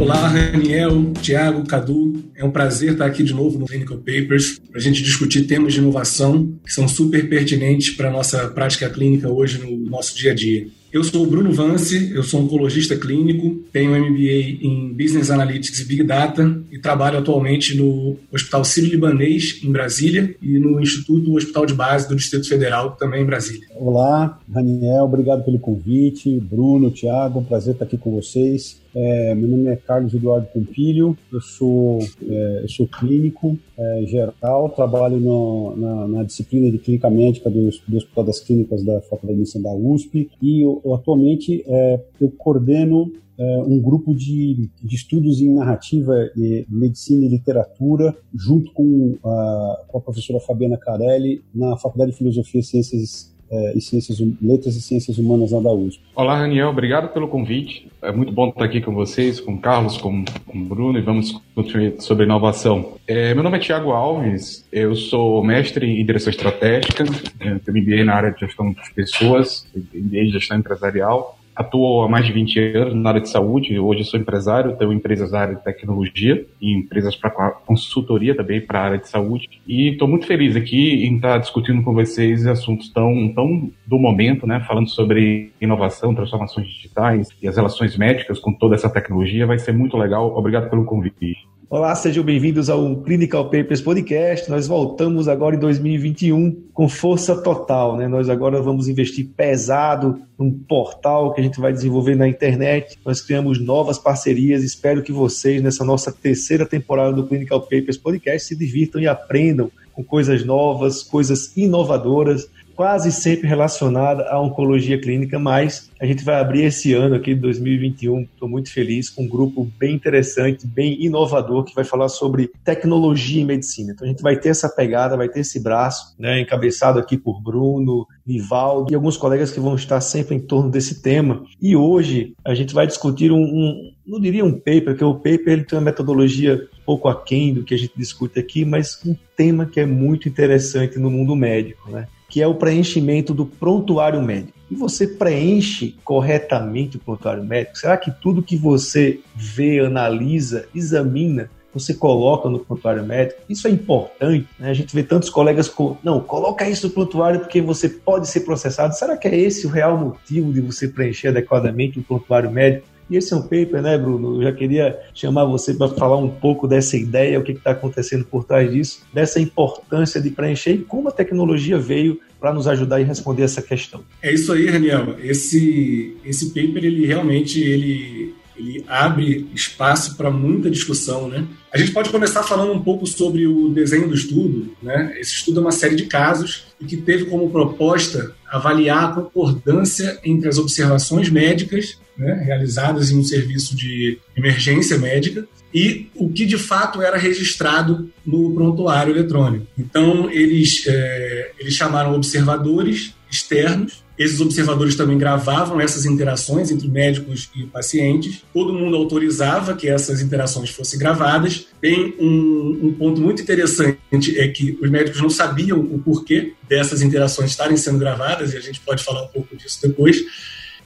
Olá, Raniel, Tiago, Cadu. É um prazer estar aqui de novo no Clinical Papers para a gente discutir temas de inovação que são super pertinentes para a nossa prática clínica hoje no nosso dia a dia. Eu sou o Bruno Vance, eu sou oncologista clínico, tenho MBA em Business Analytics e Big Data e trabalho atualmente no Hospital Sírio-Libanês, em Brasília, e no Instituto Hospital de Base do Distrito Federal, também em Brasília. Olá, Daniel, obrigado pelo convite. Bruno, Thiago, um prazer estar aqui com vocês. É, meu nome é Carlos Eduardo Pompilho, eu sou, é, eu sou clínico é, geral, trabalho no, na, na, disciplina de Clínica Médica do, do, Hospital das Clínicas da Faculdade de Medicina da USP e eu, atualmente é, eu coordeno é, um grupo de, de, estudos em narrativa, e medicina e literatura, junto com a, com a professora Fabiana Carelli, na Faculdade de Filosofia e Ciências é, e Ciências, Letras e Ciências Humanas lá da USP. Olá, Daniel, obrigado pelo convite. É muito bom estar aqui com vocês, com o Carlos, com, com o Bruno, e vamos discutir sobre inovação. É, meu nome é Tiago Alves, eu sou mestre em direção estratégica, é, tenho MBA na área de gestão de pessoas, MBA de gestão empresarial, Atuo há mais de 20 anos na área de saúde. Hoje sou empresário, tenho empresas da área de tecnologia e empresas para consultoria também para a área de saúde. E estou muito feliz aqui em estar discutindo com vocês assuntos tão, tão do momento, né? Falando sobre inovação, transformações digitais e as relações médicas com toda essa tecnologia. Vai ser muito legal. Obrigado pelo convite. Olá, sejam bem-vindos ao Clinical Papers Podcast. Nós voltamos agora em 2021 com força total, né? Nós agora vamos investir pesado num portal que a gente vai desenvolver na internet. Nós criamos novas parcerias. Espero que vocês, nessa nossa terceira temporada do Clinical Papers Podcast, se divirtam e aprendam com coisas novas, coisas inovadoras quase sempre relacionada à oncologia clínica, mas a gente vai abrir esse ano aqui de 2021, estou muito feliz, com um grupo bem interessante, bem inovador, que vai falar sobre tecnologia em medicina. Então a gente vai ter essa pegada, vai ter esse braço, né, encabeçado aqui por Bruno, Nivaldo e alguns colegas que vão estar sempre em torno desse tema. E hoje a gente vai discutir um, um não diria um paper, porque o paper ele tem uma metodologia pouco aquém do que a gente discute aqui, mas um tema que é muito interessante no mundo médico, né? Que é o preenchimento do prontuário médico. E você preenche corretamente o prontuário médico? Será que tudo que você vê, analisa, examina, você coloca no prontuário médico? Isso é importante. Né? A gente vê tantos colegas com, não, coloca isso no prontuário porque você pode ser processado. Será que é esse o real motivo de você preencher adequadamente o prontuário médico? E esse é um paper, né, Bruno? Eu já queria chamar você para falar um pouco dessa ideia, o que está acontecendo por trás disso, dessa importância de preencher e como a tecnologia veio para nos ajudar a responder essa questão. É isso aí, Daniel. Esse, esse paper, ele realmente ele, ele abre espaço para muita discussão, né? A gente pode começar falando um pouco sobre o desenho do estudo, né? Esse estudo é uma série de casos e que teve como proposta avaliar a concordância entre as observações médicas né, realizadas em um serviço de emergência médica e o que de fato era registrado no prontuário eletrônico. Então, eles, é, eles chamaram observadores externos. Esses observadores também gravavam essas interações entre médicos e pacientes. Todo mundo autorizava que essas interações fossem gravadas. Tem um, um ponto muito interessante é que os médicos não sabiam o porquê dessas interações estarem sendo gravadas e a gente pode falar um pouco disso depois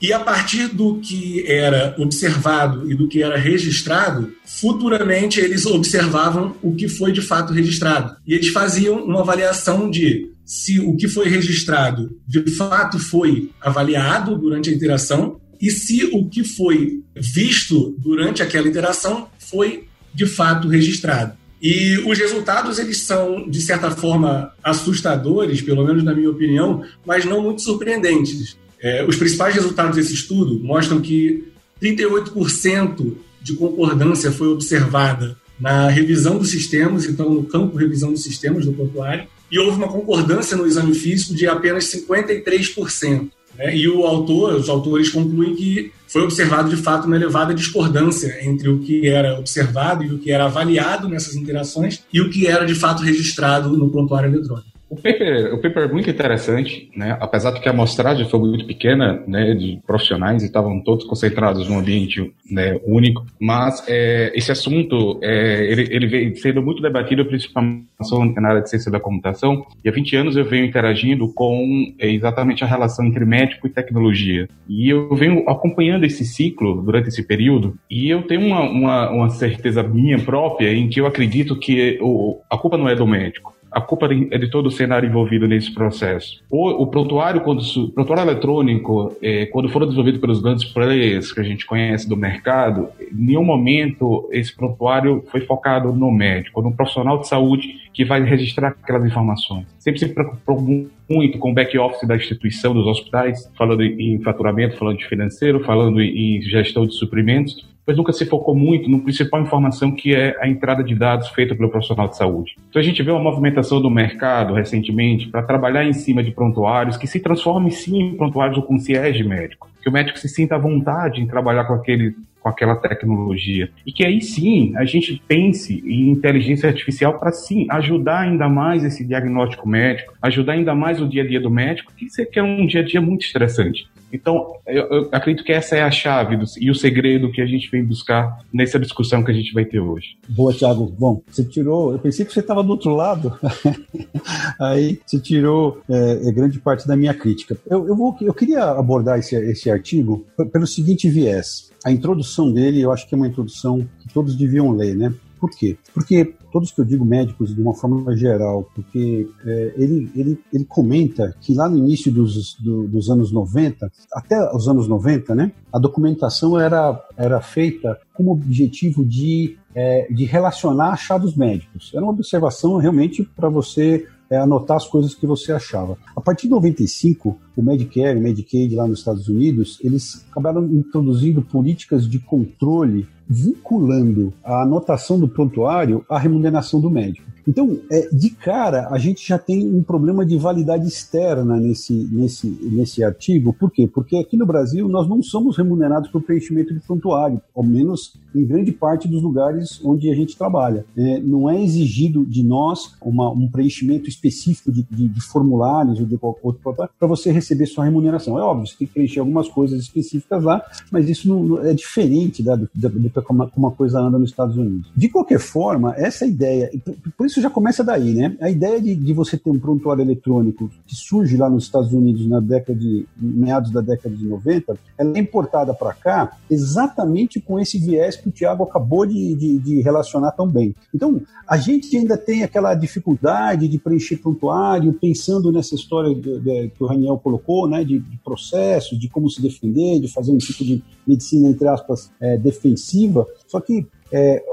e a partir do que era observado e do que era registrado, futuramente eles observavam o que foi de fato registrado. E eles faziam uma avaliação de se o que foi registrado de fato foi avaliado durante a interação e se o que foi visto durante aquela interação foi de fato registrado. E os resultados eles são de certa forma assustadores, pelo menos na minha opinião, mas não muito surpreendentes. É, os principais resultados desse estudo mostram que 38% de concordância foi observada na revisão dos sistemas, então no campo revisão dos sistemas do prontuário, e houve uma concordância no exame físico de apenas 53%. Né? E o autor, os autores concluem que foi observado de fato uma elevada discordância entre o que era observado e o que era avaliado nessas interações e o que era de fato registrado no prontuário eletrônico. O paper, o paper é muito interessante, né? apesar de que a amostragem foi muito pequena, né, de profissionais e estavam todos concentrados num ambiente né, único, mas é, esse assunto é, ele, ele vem sendo muito debatido principalmente na área de ciência da computação. E há 20 anos eu venho interagindo com é, exatamente a relação entre médico e tecnologia. E eu venho acompanhando esse ciclo durante esse período. E eu tenho uma, uma, uma certeza minha própria em que eu acredito que o, a culpa não é do médico a culpa é de todo o cenário envolvido nesse processo. O, o prontuário, quando, o prontuário eletrônico, é, quando foram desenvolvido pelos grandes players que a gente conhece do mercado, em nenhum momento esse prontuário foi focado no médico, no profissional de saúde que vai registrar aquelas informações. Sempre se preocupou muito com o back-office da instituição, dos hospitais, falando em faturamento, falando de financeiro, falando em gestão de suprimentos, mas nunca se focou muito no principal informação que é a entrada de dados feita pelo profissional de saúde. Então a gente vê uma movimentação do mercado recentemente para trabalhar em cima de prontuários que se transformem sim em prontuários com concierge médico, que o médico se sinta à vontade em trabalhar com aquele com aquela tecnologia. E que aí sim a gente pense em inteligência artificial para sim ajudar ainda mais esse diagnóstico médico, ajudar ainda mais o dia a dia do médico, que isso aqui é um dia a dia muito estressante. Então, eu, eu, acredito que essa é a chave do, e o segredo que a gente vem buscar nessa discussão que a gente vai ter hoje. Boa, Thiago. Bom, você tirou. Eu pensei que você estava do outro lado. Aí você tirou é, é, grande parte da minha crítica. Eu, eu, vou, eu queria abordar esse, esse artigo pelo seguinte viés. A introdução dele, eu acho que é uma introdução que todos deviam ler, né? Por quê? Porque todos que eu digo médicos de uma forma geral, porque é, ele, ele, ele comenta que lá no início dos, do, dos anos 90, até os anos 90, né, a documentação era, era feita com o objetivo de, é, de relacionar achados médicos. Era uma observação realmente para você é, anotar as coisas que você achava. A partir de 95, o Medicare e o Medicaid lá nos Estados Unidos, eles acabaram introduzindo políticas de controle vinculando a anotação do prontuário à remuneração do médico. Então, é, de cara, a gente já tem um problema de validade externa nesse, nesse, nesse artigo. Por quê? Porque aqui no Brasil nós não somos remunerados por preenchimento de prontuário, ao menos em grande parte dos lugares onde a gente trabalha. É, não é exigido de nós uma, um preenchimento específico de, de, de formulários ou de qualquer outro para você receber sua remuneração. É óbvio, você tem que preencher algumas coisas específicas lá, mas isso não, é diferente da, do, do, como uma coisa anda nos Estados Unidos. De qualquer forma, essa ideia, por isso isso já começa daí, né? A ideia de, de você ter um prontuário eletrônico que surge lá nos Estados Unidos na década de meados da década de 90, ela é importada para cá exatamente com esse viés que o Tiago acabou de, de, de, relacionar tão bem. Então, a gente ainda tem aquela dificuldade de preencher prontuário, pensando nessa história de, de, que o Raniel colocou, né, de, de, processo, de como se defender, de fazer um tipo de medicina, entre aspas, é, defensiva. Só que é,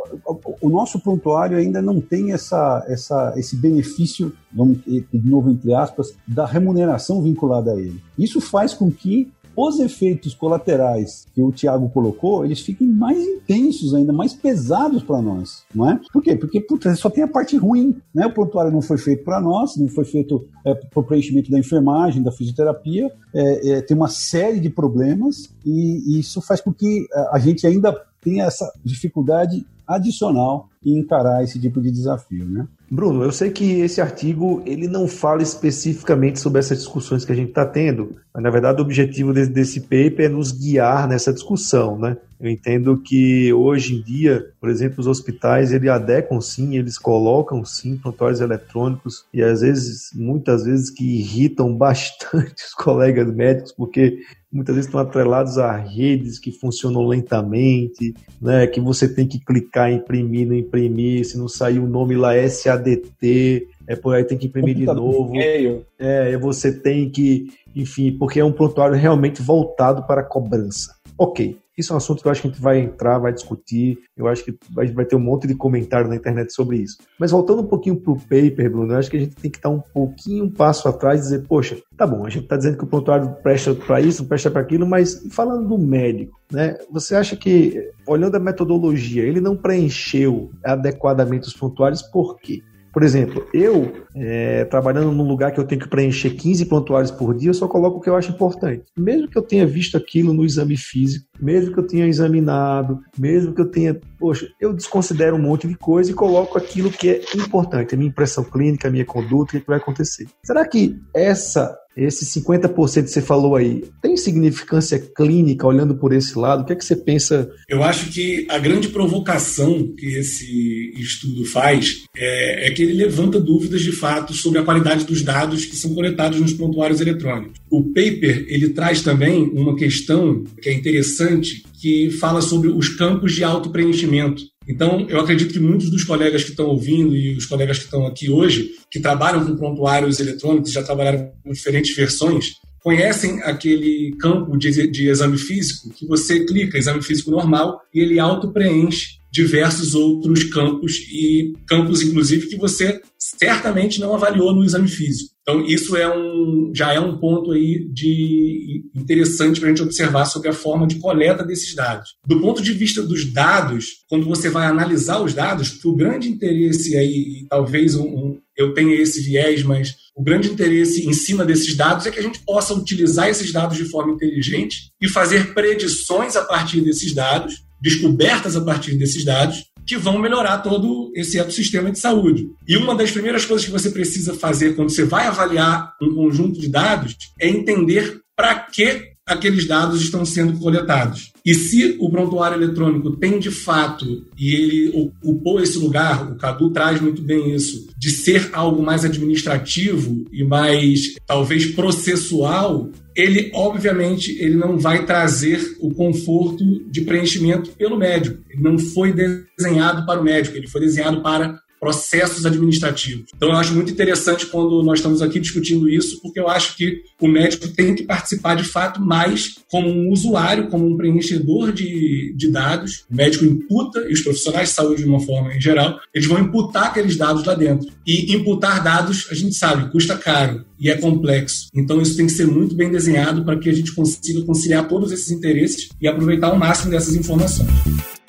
o nosso prontuário ainda não tem essa, essa, esse benefício, vamos de novo entre aspas, da remuneração vinculada a ele. Isso faz com que os efeitos colaterais que o Tiago colocou, eles fiquem mais intensos ainda, mais pesados para nós, não é? Por quê? Porque só tem a parte ruim, né? O prontuário não foi feito para nós, não foi feito é, para o preenchimento da enfermagem, da fisioterapia, é, é, tem uma série de problemas e, e isso faz com que a gente ainda tem essa dificuldade adicional em encarar esse tipo de desafio, né? Bruno, eu sei que esse artigo ele não fala especificamente sobre essas discussões que a gente está tendo, mas na verdade o objetivo desse, desse paper é nos guiar nessa discussão, né? Eu entendo que hoje em dia, por exemplo, os hospitais eles adequam sim, eles colocam sim prontuários eletrônicos e às vezes, muitas vezes que irritam bastante os colegas médicos porque muitas vezes estão atrelados a redes que funcionam lentamente, né? Que você tem que clicar, imprimir, não imprimir, se não sair o nome lá SADT, é por aí tem que imprimir de novo. É, você tem que, enfim, porque é um prontuário realmente voltado para a cobrança. Ok, isso é um assunto que eu acho que a gente vai entrar, vai discutir. Eu acho que vai, vai ter um monte de comentário na internet sobre isso. Mas voltando um pouquinho para o paper, Bruno, eu acho que a gente tem que estar um pouquinho um passo atrás e dizer, poxa, tá bom, a gente está dizendo que o prontuário presta para isso, presta para aquilo, mas falando do médico, né? Você acha que, olhando a metodologia, ele não preencheu adequadamente os prontuários por quê? Por exemplo, eu, é, trabalhando num lugar que eu tenho que preencher 15 prontuários por dia, eu só coloco o que eu acho importante. Mesmo que eu tenha visto aquilo no exame físico, mesmo que eu tenha examinado, mesmo que eu tenha. Poxa, eu desconsidero um monte de coisa e coloco aquilo que é importante, a minha impressão clínica, a minha conduta, o que vai acontecer. Será que essa esse 50% que você falou aí, tem significância clínica olhando por esse lado? O que é que você pensa? Eu acho que a grande provocação que esse estudo faz é, é que ele levanta dúvidas de fato sobre a qualidade dos dados que são coletados nos prontuários eletrônicos. O paper ele traz também uma questão que é interessante, que fala sobre os campos de auto-preenchimento. Então, eu acredito que muitos dos colegas que estão ouvindo e os colegas que estão aqui hoje, que trabalham com prontuários eletrônicos, já trabalharam com diferentes versões, conhecem aquele campo de, de exame físico que você clica, exame físico normal, e ele auto-preenche diversos outros campos e campos, inclusive, que você certamente não avaliou no exame físico. Então, isso é um, já é um ponto aí de interessante para a gente observar sobre a forma de coleta desses dados. Do ponto de vista dos dados, quando você vai analisar os dados, o grande interesse aí, talvez um, um, eu tenha esse viés, mas o grande interesse em cima desses dados é que a gente possa utilizar esses dados de forma inteligente e fazer predições a partir desses dados descobertas a partir desses dados que vão melhorar todo esse ecossistema de saúde. E uma das primeiras coisas que você precisa fazer quando você vai avaliar um conjunto de dados é entender para que aqueles dados estão sendo coletados. E se o prontuário eletrônico tem de fato, e ele ocupou esse lugar, o Cadu traz muito bem isso, de ser algo mais administrativo e mais talvez processual, ele obviamente ele não vai trazer o conforto de preenchimento pelo médico. Ele não foi desenhado para o médico, ele foi desenhado para processos administrativos. Então, eu acho muito interessante quando nós estamos aqui discutindo isso, porque eu acho que o médico tem que participar de fato mais como um usuário, como um preenchedor de, de dados. O médico imputa, e os profissionais de saúde, de uma forma em geral, eles vão imputar aqueles dados lá dentro. E imputar dados, a gente sabe, custa caro e é complexo. Então, isso tem que ser muito bem desenhado para que a gente consiga conciliar todos esses interesses e aproveitar ao máximo dessas informações.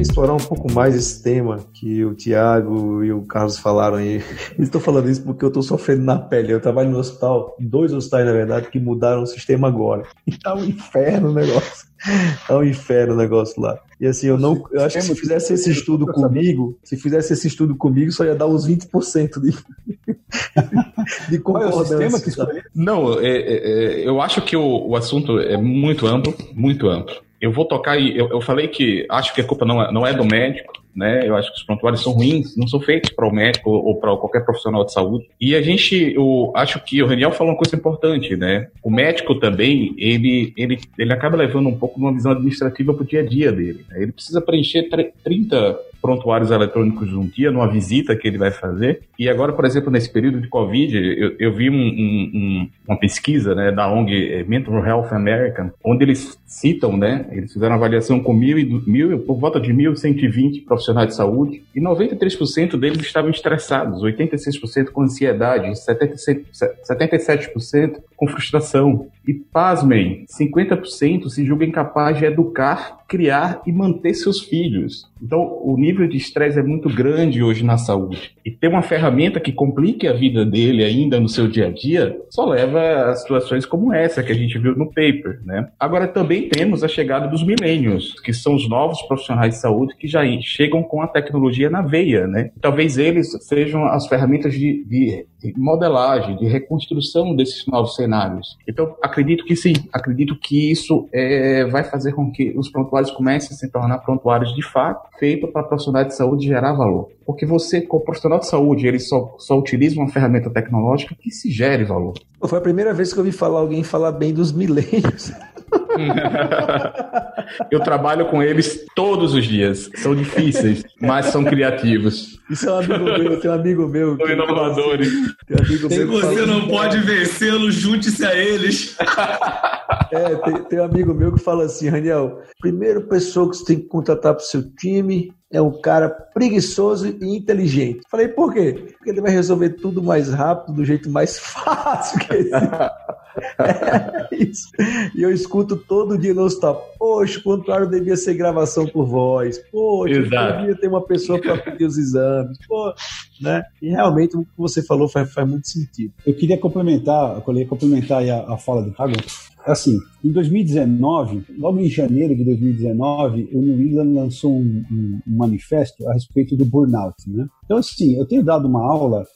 Explorar um pouco mais esse tema que o Tiago e o Carlos falaram aí. Estou falando isso porque eu estou sofrendo na pele. Eu trabalho no hospital, dois hospitais na verdade, que mudaram o sistema agora. E tá um inferno o negócio. Tá um inferno o negócio lá. E assim, eu não. Eu acho que se fizesse esse estudo comigo, se fizesse esse estudo comigo, só ia dar uns 20% de, de concordância. Não, é, é, é, eu acho que o, o assunto é muito amplo, muito amplo eu vou tocar e eu, eu falei que acho que a culpa não é, não é do médico, né? Eu acho que os prontuários são ruins, não são feitos para o médico ou para qualquer profissional de saúde. E a gente, eu acho que o Raniel falou uma coisa importante, né? O médico também, ele, ele, ele acaba levando um pouco uma visão administrativa para o dia a dia dele. Né? Ele precisa preencher 30 prontuários eletrônicos um dia, numa visita que ele vai fazer. E agora, por exemplo, nesse período de Covid, eu, eu vi um, um, uma pesquisa né, da ONG eh, Mental Health American, onde eles citam, né, eles fizeram uma avaliação com mil, mil, por volta de 1.120 profissionais de saúde, e 93% deles estavam estressados, 86% com ansiedade, 77%, 77% com frustração. E, pasmem, 50% se julga incapaz de educar, criar e manter seus filhos. Então, o nível de estresse é muito grande hoje na saúde. E ter uma ferramenta que complique a vida dele ainda no seu dia a dia só leva a situações como essa que a gente viu no paper, né? Agora, também temos a chegada dos milênios, que são os novos profissionais de saúde que já chegam com a tecnologia na veia, né? Talvez eles sejam as ferramentas de, de modelagem, de reconstrução desses novos cenários. Então, acredito que sim, acredito que isso é, vai fazer com que os prontuários comecem a se tornar prontuários de fato, feitos para profissionais de saúde gerar valor. Porque você, como profissional de saúde, ele só, só utiliza uma ferramenta tecnológica que se gere valor. Foi a primeira vez que eu ouvi falar alguém falar bem dos milênios. eu trabalho com eles todos os dias. São difíceis, mas são criativos. Isso é um amigo meu, tem um amigo meu. São inovadores. Tem um amigo Se você não pode vencê-los, junte-se a eles. É, tem, tem, um amigo meu que fala assim, Raniel, primeiro pessoa que você tem que contratar para o seu time é um cara preguiçoso e inteligente. Falei, por quê? Porque ele vai resolver tudo mais rápido, do jeito mais fácil que existe. É isso. E eu escuto todo dia no stop. Poxa, o prontuário devia ser gravação por voz. Poxa, Exato. devia ter uma pessoa para pedir os exames. Pô, né? E realmente o que você falou faz, faz muito sentido. Eu queria complementar, eu queria complementar a, a fala do Thiago. Assim, em 2019, logo em janeiro de 2019, o New England lançou um, um, um manifesto a respeito do burnout, né? Então, assim, eu tenho dado uma aula,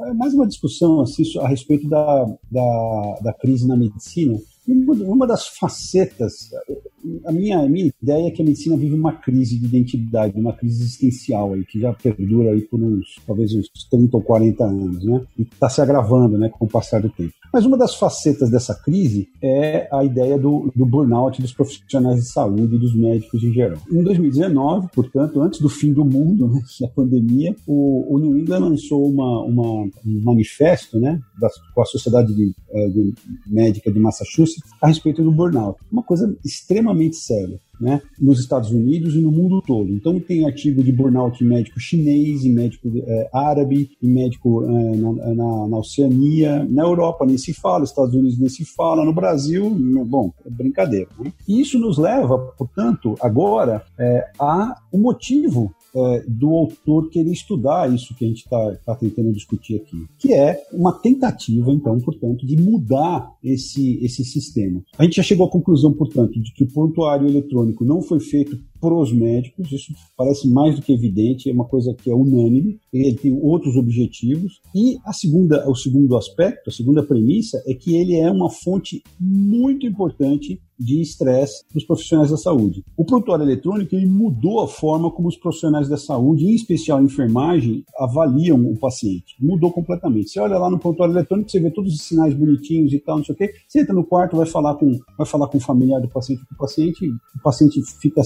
é mais uma discussão assim, a respeito da, da, da crise na medicina, uma das facetas, a minha, a minha ideia é que a medicina vive uma crise de identidade, uma crise existencial aí, que já perdura aí por uns, talvez uns 30 ou 40 anos, né? E está se agravando, né, com o passar do tempo. Mas uma das facetas dessa crise é a ideia do, do burnout dos profissionais de saúde e dos médicos em geral. Em 2019, portanto, antes do fim do mundo, né, da pandemia, o, o New England lançou uma, uma, um manifesto, né, da, com a Sociedade de, é, de Médica de Massachusetts a respeito do burnout. Uma coisa extremamente séria né, nos Estados Unidos e no mundo todo. Então tem artigo de burnout em médico chinês, em médico é, árabe, em médico é, na, na, na, Oceania, na Europa nem se fala, nos Estados Unidos nem se fala, no Brasil, bom, é brincadeira. Né? E isso nos leva, portanto, agora é, a um motivo é, do autor querer estudar isso que a gente está tá tentando discutir aqui, que é uma tentativa, então, portanto, de mudar esse, esse sistema. A gente já chegou à conclusão, portanto, de que o prontuário eletrônico não foi feito para os médicos, isso parece mais do que evidente, é uma coisa que é unânime, ele tem outros objetivos. E a segunda, o segundo aspecto, a segunda premissa é que ele é uma fonte muito importante de estresse dos profissionais da saúde. O prontuário eletrônico ele mudou a forma como os profissionais da saúde, em especial a enfermagem, avaliam o paciente. Mudou completamente. Você olha lá no prontuário eletrônico, você vê todos os sinais bonitinhos e tal, não sei o quê. Você entra no quarto, vai falar com, vai falar com o familiar do paciente, o paciente, o paciente fica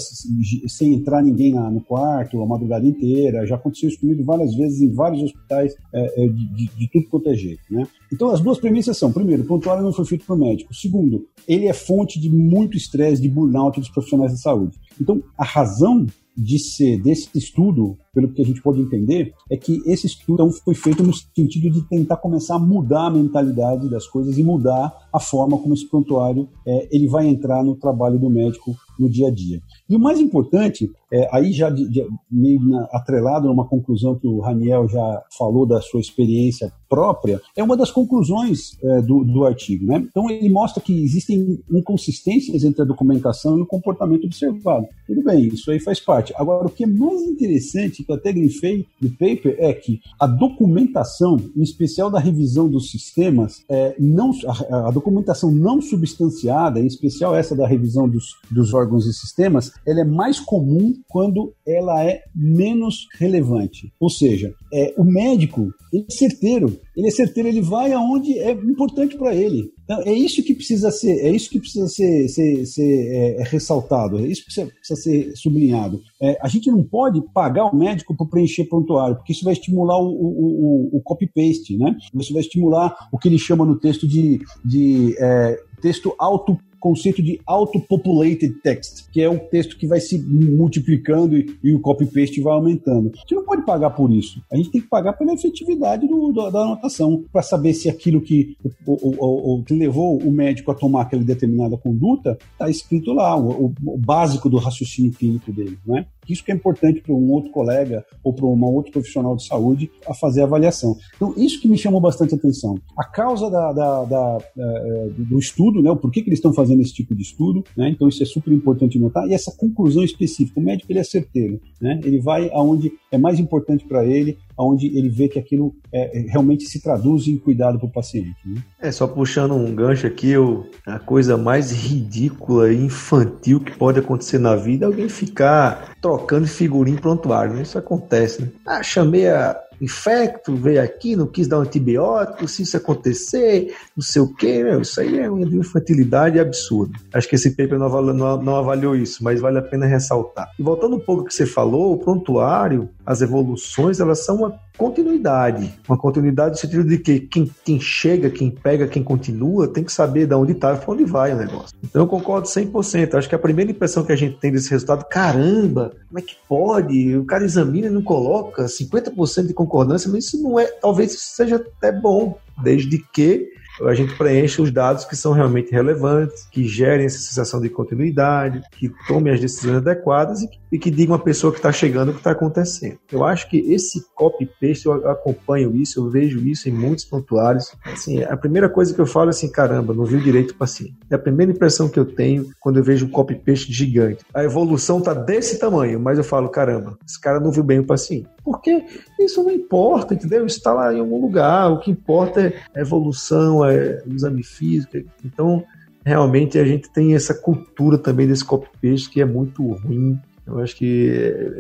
sem entrar ninguém na, no quarto a madrugada inteira. Já aconteceu isso comigo várias vezes em vários hospitais é, é, de, de, de, tudo quanto é jeito. Né? Então, as duas premissas são: primeiro, o prontuário não foi feito o médico. Segundo, ele é fonte de muito estresse, de burnout dos profissionais de saúde. Então, a razão de ser desse estudo, pelo que a gente pode entender, é que esse estudo foi feito no sentido de tentar começar a mudar a mentalidade das coisas e mudar a forma como esse prontuário é, ele vai entrar no trabalho do médico no dia a dia. E o mais importante, é, aí já de, de, meio atrelado numa conclusão que o Raniel já falou da sua experiência própria, é uma das conclusões é, do, do artigo. Né? Então ele mostra que existem inconsistências entre a documentação e o comportamento observado. Tudo bem, isso aí faz parte. Agora, o que é mais interessante, que eu até grifei no paper, é que a documentação, em especial da revisão dos sistemas, é, não, a, a documentação não substanciada, em especial essa da revisão dos, dos órgãos e sistemas, ela é mais comum quando ela é menos relevante. Ou seja, é, o médico ele é certeiro, ele é certeiro, ele vai aonde é importante para ele. Então, é isso que precisa ser, é isso que precisa ser, ser, ser é, é ressaltado, é isso que precisa, precisa ser sublinhado. É, a gente não pode pagar o médico para preencher prontuário, porque isso vai estimular o, o, o, o copy-paste, né? Isso vai estimular o que ele chama no texto de, de é, texto auto conceito de auto-populated text, que é um texto que vai se multiplicando e, e o copy-paste vai aumentando. Gente não pode pagar por isso. A gente tem que pagar pela efetividade do, do, da anotação, para saber se aquilo que, o, o, o, que levou o médico a tomar aquela determinada conduta está escrito lá, o, básico do raciocínio clínico dele. Né? Isso que é importante para um outro colega ou para um outro profissional de saúde a fazer a avaliação. Então, isso que me chamou bastante atenção. A causa da, da, da, da do estudo, né, o porquê que eles estão fazendo esse tipo de estudo, né, então isso é super importante notar, e essa conclusão específica. O médico ele é certeiro, né, ele vai aonde é mais importante para ele, aonde ele vê que aquilo é, é realmente se traduz em cuidado para o paciente. Né? É, só puxando um gancho aqui, o, a coisa mais ridícula e infantil que pode acontecer na vida é alguém ficar trocando figurinha em prontuário. Né? Isso acontece. Né? Ah, chamei a infecto, veio aqui, não quis dar um antibiótico, se isso acontecer, não sei o quê, meu, isso aí é uma infantilidade absurda. Acho que esse paper não avaliou, não, não avaliou isso, mas vale a pena ressaltar. E voltando um pouco ao que você falou, o prontuário, as evoluções, elas são uma continuidade. Uma continuidade no sentido de que quem, quem chega, quem pega, quem continua, tem que saber de onde está e para onde vai o negócio. Então eu concordo 100%. Acho que a primeira impressão que a gente tem desse resultado, caramba, como é que pode? O cara examina e não coloca 50% de concordância, mas isso não é, talvez isso seja até bom, desde que a gente preenche os dados que são realmente relevantes, que gerem essa sensação de continuidade, que tomem as decisões adequadas e que, e que digam à pessoa que está chegando o que está acontecendo. Eu acho que esse copy-paste, eu acompanho isso, eu vejo isso em muitos prontuários. Assim, a primeira coisa que eu falo é assim, caramba, não viu direito o paciente. É a primeira impressão que eu tenho quando eu vejo um copy-paste gigante. A evolução está desse tamanho, mas eu falo, caramba, esse cara não viu bem o paciente. Porque isso não importa, entendeu? Está lá em algum lugar. O que importa é a evolução, é o exame físico. Então, realmente, a gente tem essa cultura também desse copy-paste que é muito ruim eu acho que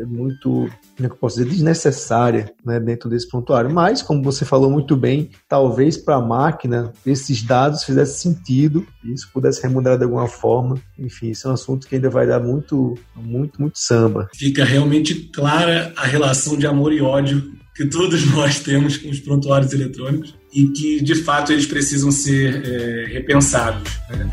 é muito, como é que eu posso dizer, desnecessária né, dentro desse prontuário. Mas, como você falou muito bem, talvez para a máquina esses dados fizessem sentido e isso pudesse remunerar de alguma forma. Enfim, isso é um assunto que ainda vai dar muito, muito, muito samba. Fica realmente clara a relação de amor e ódio que todos nós temos com os prontuários eletrônicos e que, de fato, eles precisam ser é, repensados. Né?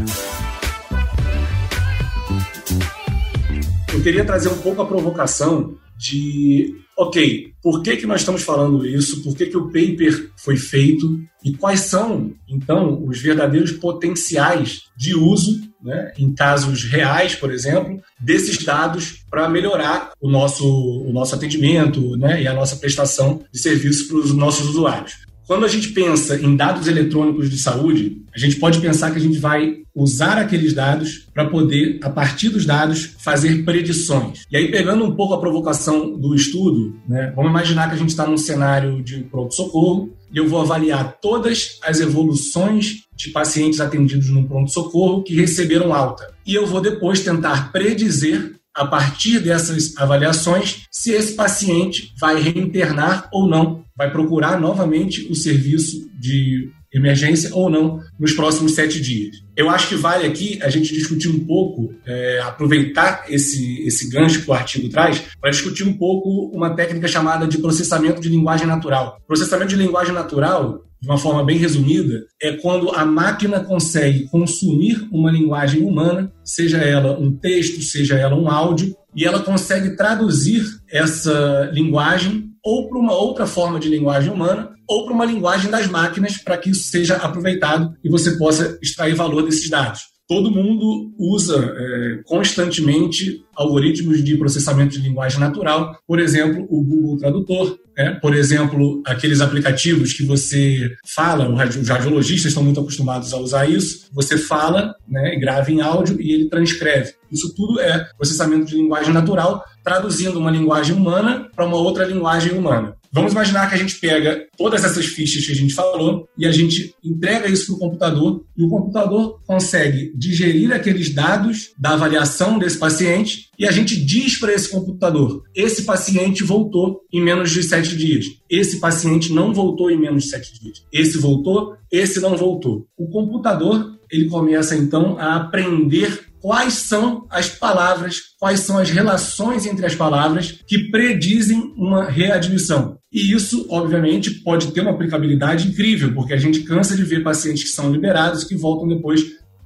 Eu queria trazer um pouco a provocação de, ok, por que, que nós estamos falando isso? Por que, que o paper foi feito? E quais são, então, os verdadeiros potenciais de uso, né, em casos reais, por exemplo, desses dados para melhorar o nosso, o nosso atendimento né, e a nossa prestação de serviço para os nossos usuários? Quando a gente pensa em dados eletrônicos de saúde, a gente pode pensar que a gente vai usar aqueles dados para poder, a partir dos dados, fazer predições. E aí, pegando um pouco a provocação do estudo, né, vamos imaginar que a gente está num cenário de pronto-socorro e eu vou avaliar todas as evoluções de pacientes atendidos no pronto-socorro que receberam alta. E eu vou depois tentar predizer a partir dessas avaliações, se esse paciente vai reinternar ou não, vai procurar novamente o serviço de emergência ou não nos próximos sete dias. Eu acho que vale aqui a gente discutir um pouco, é, aproveitar esse, esse gancho que o artigo traz, para discutir um pouco uma técnica chamada de processamento de linguagem natural. Processamento de linguagem natural de uma forma bem resumida, é quando a máquina consegue consumir uma linguagem humana, seja ela um texto, seja ela um áudio, e ela consegue traduzir essa linguagem ou para uma outra forma de linguagem humana ou para uma linguagem das máquinas para que isso seja aproveitado e você possa extrair valor desses dados todo mundo usa é, constantemente algoritmos de processamento de linguagem natural, por exemplo, o Google Tradutor, né? por exemplo, aqueles aplicativos que você fala, os radiologistas estão muito acostumados a usar isso, você fala, né, grava em áudio e ele transcreve. Isso tudo é processamento de linguagem natural, traduzindo uma linguagem humana para uma outra linguagem humana. Vamos imaginar que a gente pega todas essas fichas que a gente falou e a gente entrega isso para o computador e o computador consegue digerir aqueles dados da avaliação desse paciente e a gente diz para esse computador: esse paciente voltou em menos de sete dias. Esse paciente não voltou em menos de sete dias. Esse voltou, esse não voltou. O computador ele começa então a aprender quais são as palavras, quais são as relações entre as palavras que predizem uma readmissão. E isso, obviamente, pode ter uma aplicabilidade incrível, porque a gente cansa de ver pacientes que são liberados que voltam depois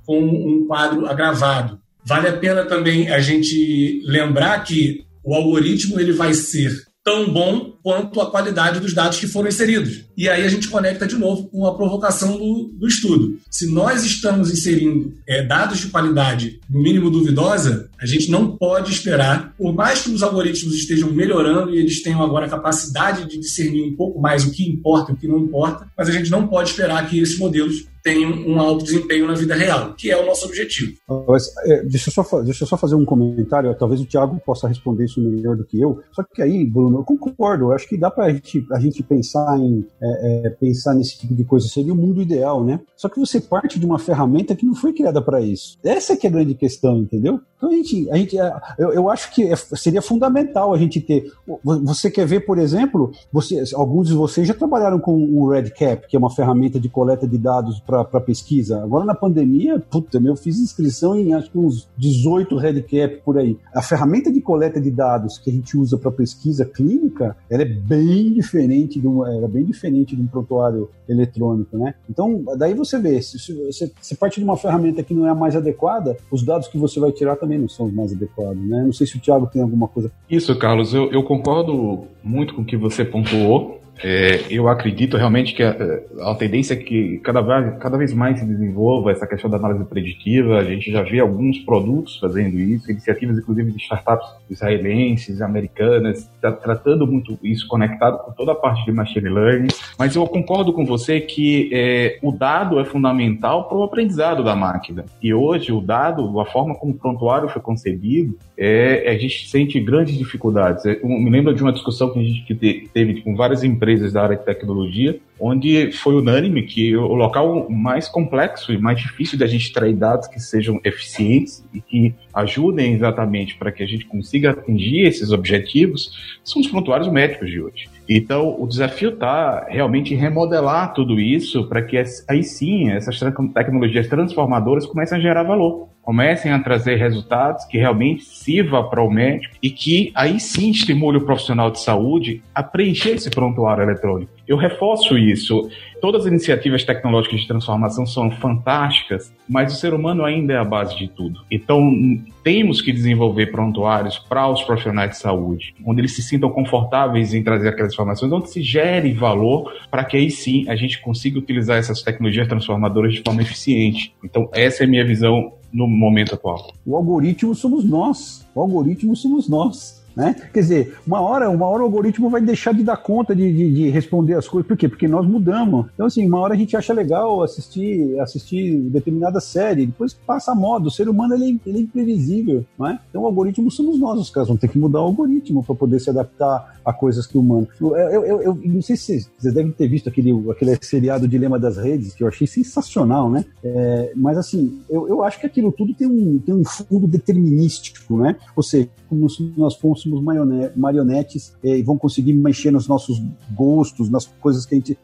com um quadro agravado. Vale a pena também a gente lembrar que o algoritmo ele vai ser tão bom quanto a qualidade dos dados que foram inseridos. E aí a gente conecta de novo com a provocação do, do estudo. Se nós estamos inserindo é, dados de qualidade, no mínimo duvidosa, a gente não pode esperar, por mais que os algoritmos estejam melhorando e eles tenham agora a capacidade de discernir um pouco mais o que importa e o que não importa, mas a gente não pode esperar que esses modelos tenham um alto desempenho na vida real, que é o nosso objetivo. Mas, é, deixa, eu só, deixa eu só fazer um comentário, talvez o Thiago possa responder isso melhor do que eu. Só que aí, Bruno, eu concordo, eu acho que dá para gente, a gente pensar em é, é, pensar nesse tipo de coisa, seria o mundo ideal, né? Só que você parte de uma ferramenta que não foi criada para isso. Essa que é a grande questão, entendeu? Então a gente, a gente é, eu, eu acho que é, seria fundamental a gente ter. Você quer ver, por exemplo, você, alguns de vocês já trabalharam com o RedCap, que é uma ferramenta de coleta de dados para pesquisa. Agora na pandemia, puta, eu fiz inscrição em acho que uns 18 RedCap por aí. A ferramenta de coleta de dados que a gente usa para pesquisa clínica, ela ele é bem diferente de um, era bem diferente de um prontuário eletrônico, né? Então, daí você vê, se, se você parte de uma ferramenta que não é a mais adequada, os dados que você vai tirar também não são os mais adequados, né? Não sei se o Thiago tem alguma coisa. Isso, Carlos, eu, eu concordo muito com o que você pontuou. É, eu acredito realmente que a, a, tendência é que cada cada vez mais se desenvolva essa questão da análise preditiva. A gente já vê alguns produtos fazendo isso, iniciativas inclusive de startups israelenses, americanas, tá tratando muito isso conectado com toda a parte de machine learning. Mas eu concordo com você que é, o dado é fundamental para o aprendizado da máquina. E hoje o dado, a forma como o prontuário foi concebido, é, a gente sente grandes dificuldades. Eu me lembro de uma discussão que a gente teve com várias empresas empresas da área de tecnologia, onde foi unânime que o local mais complexo e mais difícil de a gente extrair dados que sejam eficientes e que ajudem exatamente para que a gente consiga atingir esses objetivos são os prontuários médicos de hoje. Então, o desafio está realmente em remodelar tudo isso para que aí sim essas tecnologias transformadoras comecem a gerar valor, comecem a trazer resultados que realmente sirva para o médico e que aí sim estimule o profissional de saúde a preencher esse prontuário eletrônico. Eu reforço isso. Todas as iniciativas tecnológicas de transformação são fantásticas, mas o ser humano ainda é a base de tudo. Então, temos que desenvolver prontuários para os profissionais de saúde, onde eles se sintam confortáveis em trazer aquelas informações, onde se gere valor para que aí sim a gente consiga utilizar essas tecnologias transformadoras de forma eficiente. Então, essa é a minha visão no momento atual. O algoritmo somos nós. O algoritmo somos nós. Né? Quer dizer, uma hora, uma hora o algoritmo vai deixar de dar conta de, de, de, responder as coisas. Por quê? Porque nós mudamos. Então, assim, uma hora a gente acha legal assistir, assistir determinada série, depois passa a moda. O ser humano ele, é, ele é imprevisível. Não é? Então, o algoritmo somos nós, os caras vão ter que mudar o algoritmo para poder se adaptar a coisas que o humano. Eu, eu, eu, não sei se vocês devem ter visto aquele, aquele seriado Dilema das Redes, que eu achei sensacional, né? É, mas, assim, eu, eu acho que aquilo tudo tem um, tem um fundo determinístico, né? Ou seja, como se nós fôssemos marionetes eh, e vão conseguir mexer nos nossos gostos, nas coisas que a gente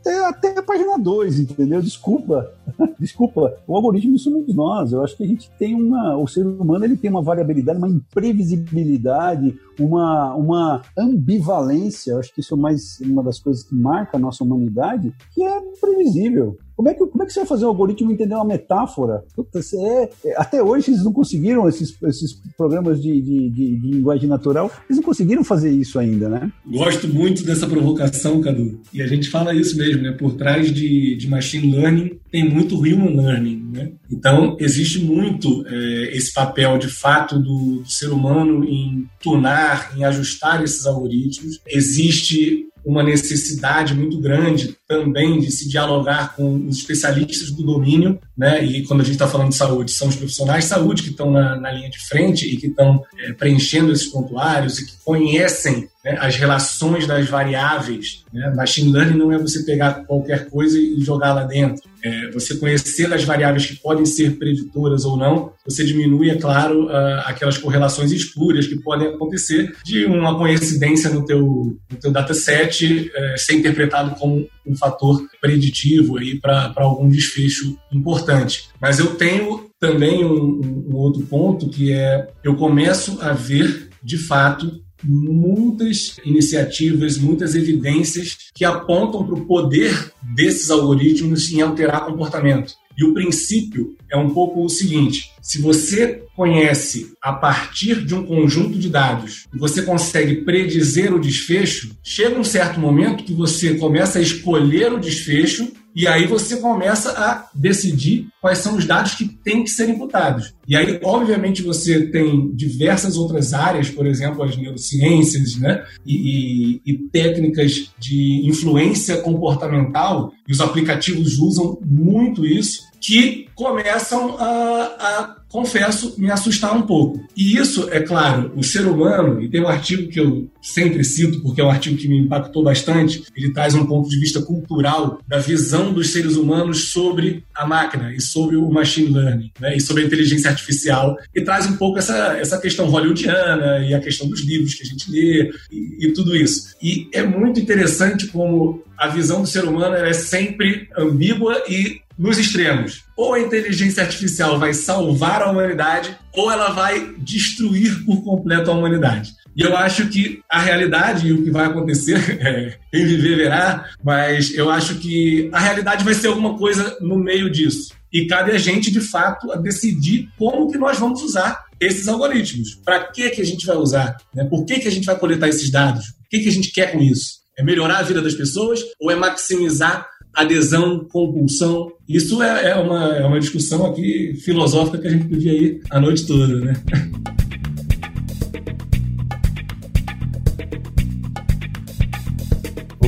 até, até a página 2, entendeu? Desculpa, desculpa. O algoritmo somos nós. Eu acho que a gente tem uma. O ser humano ele tem uma variabilidade, uma imprevisibilidade, uma, uma ambivalência. Eu acho que isso é mais uma das coisas que marca a nossa humanidade, que é imprevisível. Como é, que, como é que você vai fazer o algoritmo entender uma metáfora? Puta, é, é, até hoje eles não conseguiram, esses, esses programas de, de, de, de, linguagem natural, eles não conseguiram fazer isso ainda, né? Gosto muito dessa provocação, Cadu. E a gente fala isso mesmo, né? Por trás de, de machine learning tem muito human learning, né? Então, existe muito é, esse papel, de fato, do, do ser humano em tunar, em ajustar esses algoritmos. Existe uma necessidade muito grande também de se dialogar com os especialistas do domínio, né? E quando a gente está falando de saúde, são os profissionais de saúde que estão na, na linha de frente e que estão é, preenchendo esses pontuários e que conhecem as relações das variáveis. Né? Machine learning não é você pegar qualquer coisa e jogar lá dentro. É você conhecer as variáveis que podem ser preditoras ou não, você diminui, é claro, aquelas correlações espúrias que podem acontecer de uma coincidência no teu, no teu dataset uh, ser interpretado como um fator preditivo para algum desfecho importante. Mas eu tenho também um, um outro ponto que é eu começo a ver de fato muitas iniciativas, muitas evidências que apontam para o poder desses algoritmos em alterar comportamento. E o princípio é um pouco o seguinte: se você conhece a partir de um conjunto de dados e você consegue predizer o desfecho, chega um certo momento que você começa a escolher o desfecho e aí você começa a decidir quais são os dados que têm que ser imputados. E aí, obviamente, você tem diversas outras áreas, por exemplo, as neurociências, né? E, e, e técnicas de influência comportamental, e os aplicativos usam muito isso, que começam a, a, confesso, me assustar um pouco. E isso, é claro, o ser humano, e tem um artigo que eu sempre cito, porque é um artigo que me impactou bastante, ele traz um ponto de vista cultural da visão dos seres humanos sobre a máquina e sobre o machine learning, né, e sobre a inteligência artificial, e traz um pouco essa, essa questão hollywoodiana e a questão dos livros que a gente lê e, e tudo isso. E é muito interessante como a visão do ser humano é sempre ambígua e nos extremos. Ou a inteligência artificial vai salvar a humanidade, ou ela vai destruir por completo a humanidade. E eu acho que a realidade e o que vai acontecer, é, quem viver verá, mas eu acho que a realidade vai ser alguma coisa no meio disso. E cabe a gente, de fato, a decidir como que nós vamos usar esses algoritmos. Para que, que a gente vai usar? Né? Por que, que a gente vai coletar esses dados? O que, que a gente quer com isso? É melhorar a vida das pessoas ou é maximizar adesão, compulsão? Isso é, é, uma, é uma discussão aqui filosófica que a gente podia ir a noite toda, né?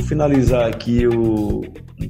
Vou finalizar aqui o,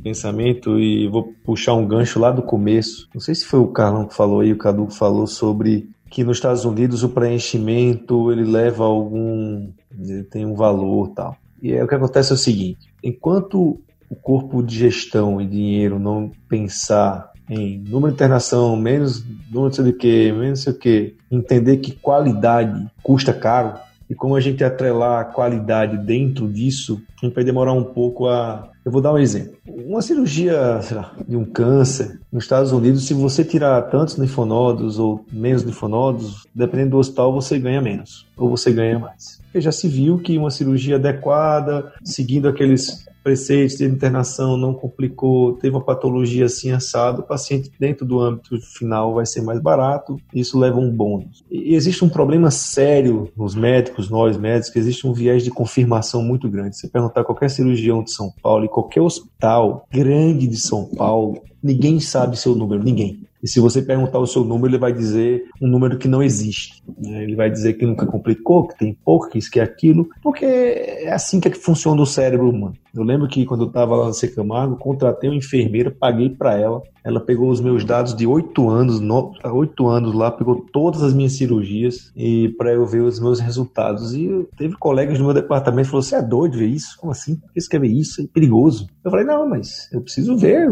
pensamento e vou puxar um gancho lá do começo. Não sei se foi o Carlão que falou aí, o Cadu que falou sobre que nos Estados Unidos o preenchimento ele leva algum ele tem um valor tal. E é o que acontece é o seguinte: enquanto o corpo de gestão e dinheiro não pensar em número de internação, menos de sei o que, menos sei o que, entender que qualidade custa caro, e como a gente atrelar a qualidade dentro disso, a gente vai demorar um pouco a. Eu vou dar um exemplo. Uma cirurgia lá, de um câncer nos Estados Unidos, se você tirar tantos linfonodos ou menos linfonodos, dependendo do hospital, você ganha menos ou você ganha mais. Porque já se viu que uma cirurgia adequada, seguindo aqueles preceitos de internação, não complicou, teve uma patologia assim assado, o paciente dentro do âmbito final vai ser mais barato, isso leva um bônus. E existe um problema sério nos médicos, nós médicos, existe um viés de confirmação muito grande. Se perguntar qualquer cirurgião de São Paulo e qualquer hospital grande de São Paulo, ninguém sabe seu número, ninguém. E se você perguntar o seu número, ele vai dizer um número que não existe. Né? Ele vai dizer que nunca complicou, que tem pouco, que isso, que é aquilo, porque é assim que, é que funciona o cérebro humano. Eu lembro que quando eu estava lá no Secamago, contratei uma enfermeira, paguei para ela. Ela pegou os meus dados de oito anos, oito anos lá, pegou todas as minhas cirurgias e para eu ver os meus resultados. E teve colegas do meu departamento que falaram: Você é doido ver isso? Como assim? Por que você quer ver isso? É perigoso. Eu falei: Não, mas eu preciso ver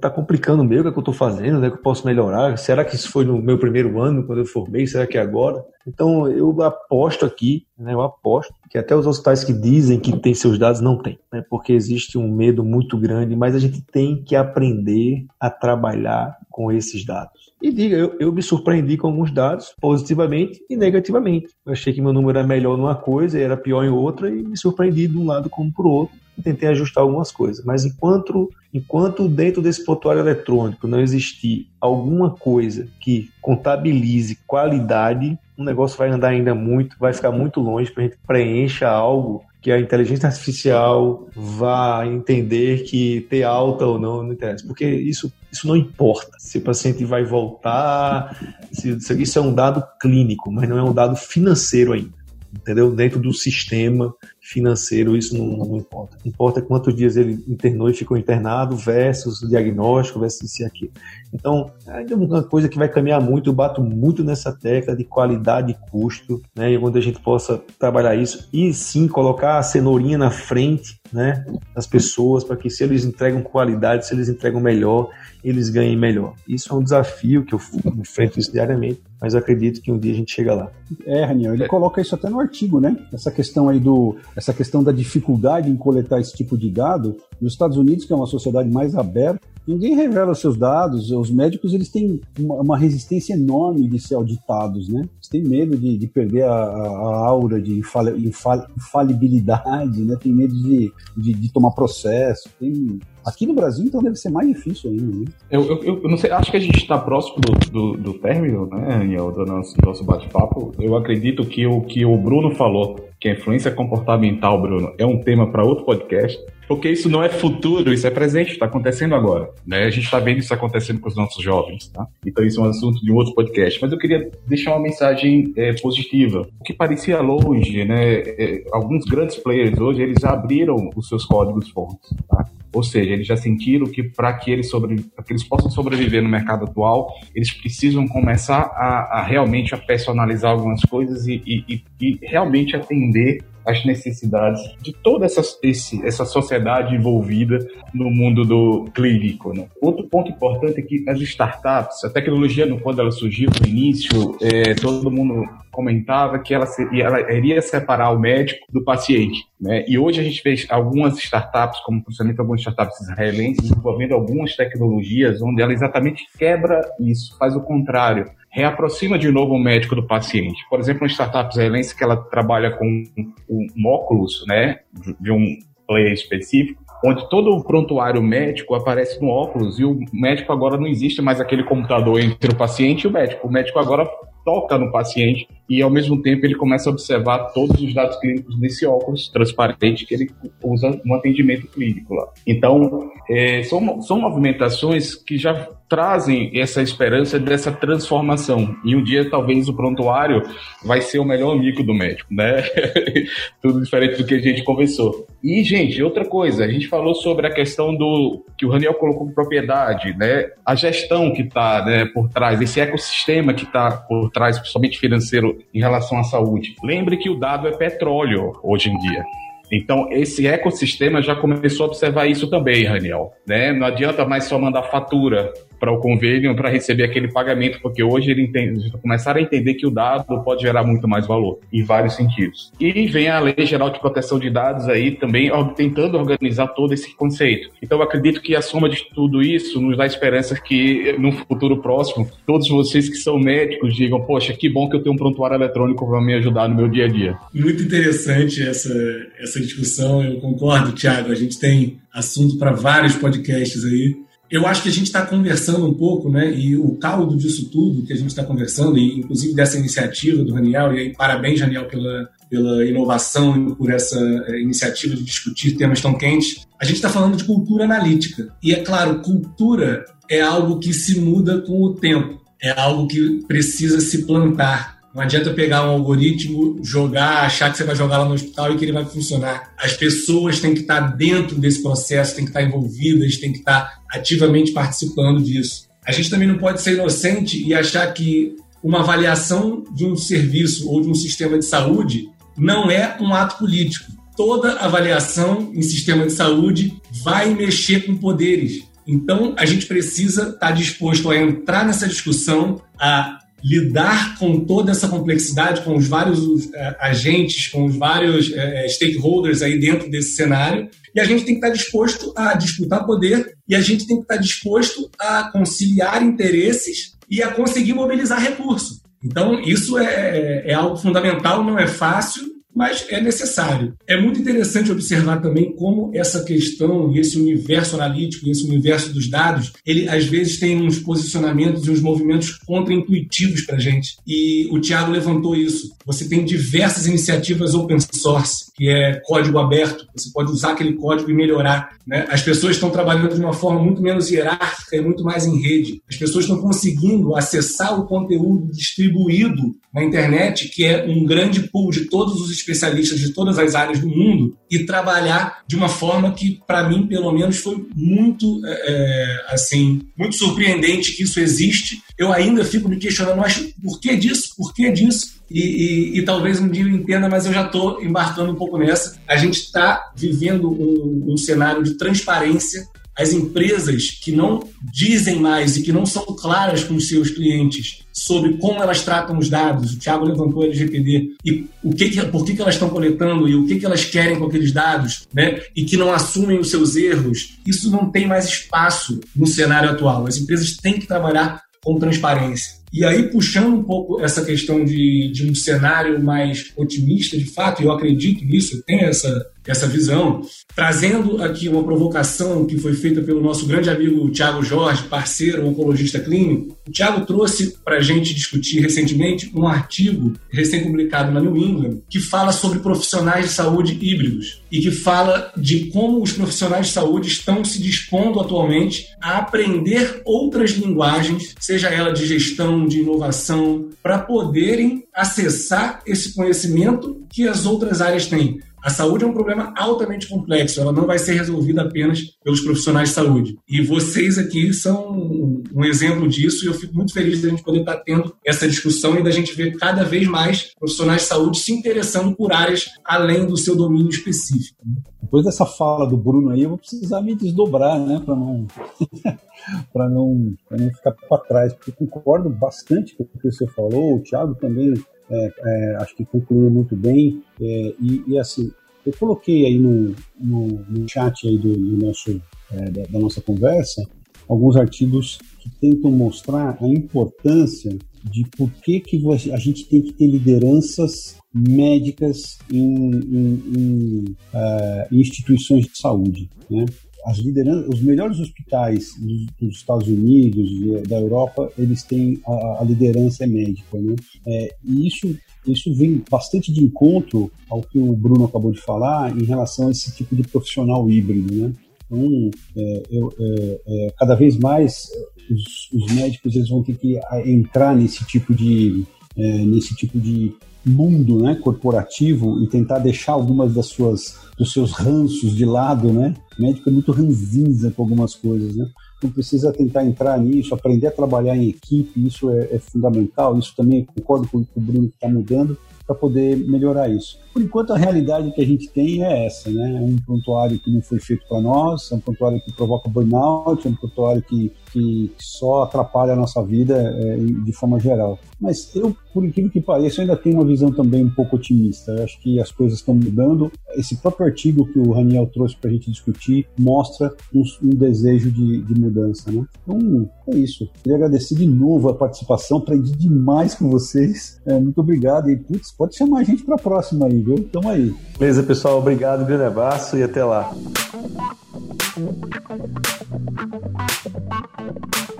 está complicando o meu, o que, é que eu estou fazendo, o que, é que eu posso melhorar. Será que isso foi no meu primeiro ano, quando eu formei? Será que é agora? Então eu aposto aqui, né, eu aposto que até os hospitais que dizem que tem seus dados não tem, né, porque existe um medo muito grande, mas a gente tem que aprender a trabalhar com esses dados. E diga, eu, eu me surpreendi com alguns dados, positivamente e negativamente. Eu achei que meu número era melhor numa coisa e era pior em outra, e me surpreendi de um lado como por outro tentei ajustar algumas coisas. Mas enquanto, enquanto dentro desse prontuário eletrônico não existir alguma coisa que contabilize qualidade, o negócio vai andar ainda muito, vai ficar muito longe para a gente preencha algo que a inteligência artificial vá entender que ter alta ou não não interessa, porque isso, isso não importa se o paciente vai voltar, se, isso é um dado clínico, mas não é um dado financeiro ainda entendeu? Dentro do sistema financeiro, isso não, não importa. Importa quantos dias ele internou e ficou internado versus o diagnóstico versus isso e aquilo. Então, é uma coisa que vai caminhar muito, eu bato muito nessa tecla de qualidade e custo, né? E onde a gente possa trabalhar isso e sim colocar a cenourinha na frente, né? Das pessoas, para que se eles entregam qualidade, se eles entregam melhor, eles ganhem melhor. Isso é um desafio que eu enfrento isso diariamente, mas acredito que um dia a gente chega lá. É, Raniel, ele é. coloca isso até no artigo, né? Essa questão aí do, essa questão da dificuldade em coletar esse tipo de dado. Nos Estados Unidos, que é uma sociedade mais aberta, ninguém revela seus dados. Os médicos eles têm uma, resistência enorme de ser auditados, né? Eles têm medo de, de perder a, a, aura de infalibilidade, né? Tem medo de, de, de tomar processo. Tem, Aqui no Brasil, então, deve ser mais difícil ainda. Né? Eu, eu, eu, não sei, acho que a gente está próximo do, do, do, término, né, Daniel, do nosso, nosso bate-papo. Eu acredito que o que o Bruno falou, que a influência comportamental, Bruno, é um tema para outro podcast. Porque isso não é futuro, isso é presente, está acontecendo agora. Né? A gente está vendo isso acontecendo com os nossos jovens. Tá? Então, isso é um assunto de um outro podcast. Mas eu queria deixar uma mensagem é, positiva. O que parecia longe, né? É, alguns grandes players hoje, eles abriram os seus códigos fontes. Tá? Ou seja, eles já sentiram que para que eles, sobre, que eles possam sobreviver no mercado atual, eles precisam começar a, a realmente a personalizar algumas coisas e, e, e realmente atender as necessidades de toda essa, esse, essa sociedade envolvida no mundo do clínico. Né? Outro ponto importante é que as startups, a tecnologia, quando ela surgiu no início, é, todo mundo comentava que ela, seria, ela iria separar o médico do paciente. Né? E hoje a gente vê algumas startups, como principalmente algumas startups israelenses, desenvolvendo algumas tecnologias onde ela exatamente quebra isso, faz o contrário. Reaproxima de novo o médico do paciente. Por exemplo, uma startup israelense que ela trabalha com um óculos, né, de um player específico, onde todo o prontuário médico aparece no óculos e o médico agora não existe mais aquele computador entre o paciente e o médico. O médico agora toca no paciente e ao mesmo tempo ele começa a observar todos os dados clínicos nesse óculos transparente que ele usa no atendimento clínico lá. Então, é, são, são movimentações que já trazem essa esperança dessa transformação. E um dia, talvez, o prontuário vai ser o melhor amigo do médico, né? Tudo diferente do que a gente conversou. E, gente, outra coisa, a gente falou sobre a questão do que o Raniel colocou como propriedade, né? A gestão que está né, por trás, esse ecossistema que está por trás, principalmente financeiro, em relação à saúde. Lembre que o dado é petróleo hoje em dia. Então, esse ecossistema já começou a observar isso também, Raniel. Né? Não adianta mais só mandar fatura para o convênio para receber aquele pagamento, porque hoje ele entende, começaram a entender que o dado pode gerar muito mais valor, em vários sentidos. E vem a Lei Geral de Proteção de Dados aí também tentando organizar todo esse conceito. Então, acredito que a soma de tudo isso nos dá esperança que no futuro próximo, todos vocês que são médicos digam: Poxa, que bom que eu tenho um prontuário eletrônico para me ajudar no meu dia a dia. Muito interessante essa, essa discussão, eu concordo, Tiago. A gente tem assunto para vários podcasts aí eu acho que a gente está conversando um pouco, né? E o caldo disso tudo que a gente está conversando, e inclusive dessa iniciativa do Raniel, e aí parabéns, Raniel, pela, pela inovação e por essa é, iniciativa de discutir temas tão quentes. A gente está falando de cultura analítica. E é claro, cultura é algo que se muda com o tempo, é algo que precisa se plantar. Não adianta pegar um algoritmo, jogar, achar que você vai jogar lá no hospital e que ele vai funcionar. As pessoas têm que estar dentro desse processo, têm que estar envolvidas, têm que estar ativamente participando disso. A gente também não pode ser inocente e achar que uma avaliação de um serviço ou de um sistema de saúde não é um ato político. Toda avaliação em sistema de saúde vai mexer com poderes. Então, a gente precisa estar disposto a entrar nessa discussão, a lidar com toda essa complexidade, com os vários uh, agentes, com os vários uh, stakeholders aí dentro desse cenário. E a gente tem que estar disposto a disputar poder e a gente tem que estar disposto a conciliar interesses e a conseguir mobilizar recursos. Então, isso é, é, é algo fundamental, não é fácil, mas é necessário. É muito interessante observar também como essa questão e esse universo analítico, esse universo dos dados, ele às vezes tem uns posicionamentos e uns movimentos contra-intuitivos para a gente. E o Tiago levantou isso. Você tem diversas iniciativas open source, que é código aberto. Você pode usar aquele código e melhorar. Né? As pessoas estão trabalhando de uma forma muito menos hierárquica e muito mais em rede. As pessoas estão conseguindo acessar o conteúdo distribuído na internet, que é um grande pool de todos os especialistas de todas as áreas do mundo, e trabalhar de uma forma que, para mim, pelo menos, foi muito, é, é, assim, muito surpreendente que isso existe. Eu ainda fico me questionando, mas por que disso? Por que disso? E, e, e, talvez um dia eu entenda, mas eu já estou embarcando um pouco nessa. A gente está vivendo um, um, cenário de transparência as empresas que não dizem mais e que não são claras com os seus clientes sobre como elas tratam os dados, o Thiago levantou o LGPD, e o que, que por que, que elas estão coletando e o que, que elas querem com aqueles dados, né? e que não assumem os seus erros, isso não tem mais espaço no cenário atual. As empresas têm que trabalhar com transparência. E aí, puxando um pouco essa questão de, de um cenário mais otimista, de fato, eu acredito nisso, eu tenho essa, essa visão, trazendo aqui uma provocação que foi feita pelo nosso grande amigo Tiago Jorge, parceiro oncologista clínico. O Tiago trouxe para a gente discutir recentemente um artigo recém-publicado na New England que fala sobre profissionais de saúde híbridos e que fala de como os profissionais de saúde estão se dispondo atualmente a aprender outras linguagens, seja ela de gestão, de inovação, para poderem acessar esse conhecimento que as outras áreas têm. A saúde é um problema altamente complexo, ela não vai ser resolvida apenas pelos profissionais de saúde. E vocês aqui são um exemplo disso, e eu fico muito feliz de a gente poder estar tendo essa discussão e da gente ver cada vez mais profissionais de saúde se interessando por áreas além do seu domínio específico. Depois dessa fala do Bruno aí, eu vou precisar me desdobrar, né, para não para não, não ficar para trás, porque concordo bastante com o que você falou, o Thiago também é, é, acho que concluiu muito bem. É, e, e, assim, eu coloquei aí no, no, no chat aí do, do nosso, é, da, da, nossa conversa alguns artigos que tentam mostrar a importância de por que, que a gente tem que ter lideranças médicas em, em, em, uh, em instituições de saúde. Né? As lideranças, os melhores hospitais dos, dos Estados Unidos, e da Europa, eles têm a, a liderança médica. Né? É, e isso isso vem bastante de encontro ao que o Bruno acabou de falar em relação a esse tipo de profissional híbrido, né? Então, é, eu, é, é, cada vez mais os, os, médicos eles vão ter que entrar nesse tipo de é, nesse tipo de mundo, né, corporativo e tentar deixar algumas das suas dos seus ranços de lado, né? O médico é muito ranzinza com algumas coisas, né? Então precisa tentar entrar nisso, aprender a trabalhar em equipe, isso é, é fundamental. Isso também concordo com o Bruno que está mudando para poder melhorar isso. Por enquanto, a realidade que a gente tem é essa, né? É um prontuário que não foi feito para nós, é um prontuário que provoca burnout, é um prontuário que, que só atrapalha a nossa vida é, de forma geral. Mas eu, por incrível que pareça, ainda tenho uma visão também um pouco otimista. Eu acho que as coisas estão mudando. Esse próprio artigo que o Raniel trouxe para a gente discutir mostra um, um desejo de, de, mudança, né? Então, é isso. Queria agradecer de novo a participação, aprendi demais com vocês. É, muito obrigado e, putz, pode chamar a gente para a próxima aí viu? Tamo aí. Beleza, pessoal. Obrigado, grande abraço e até lá.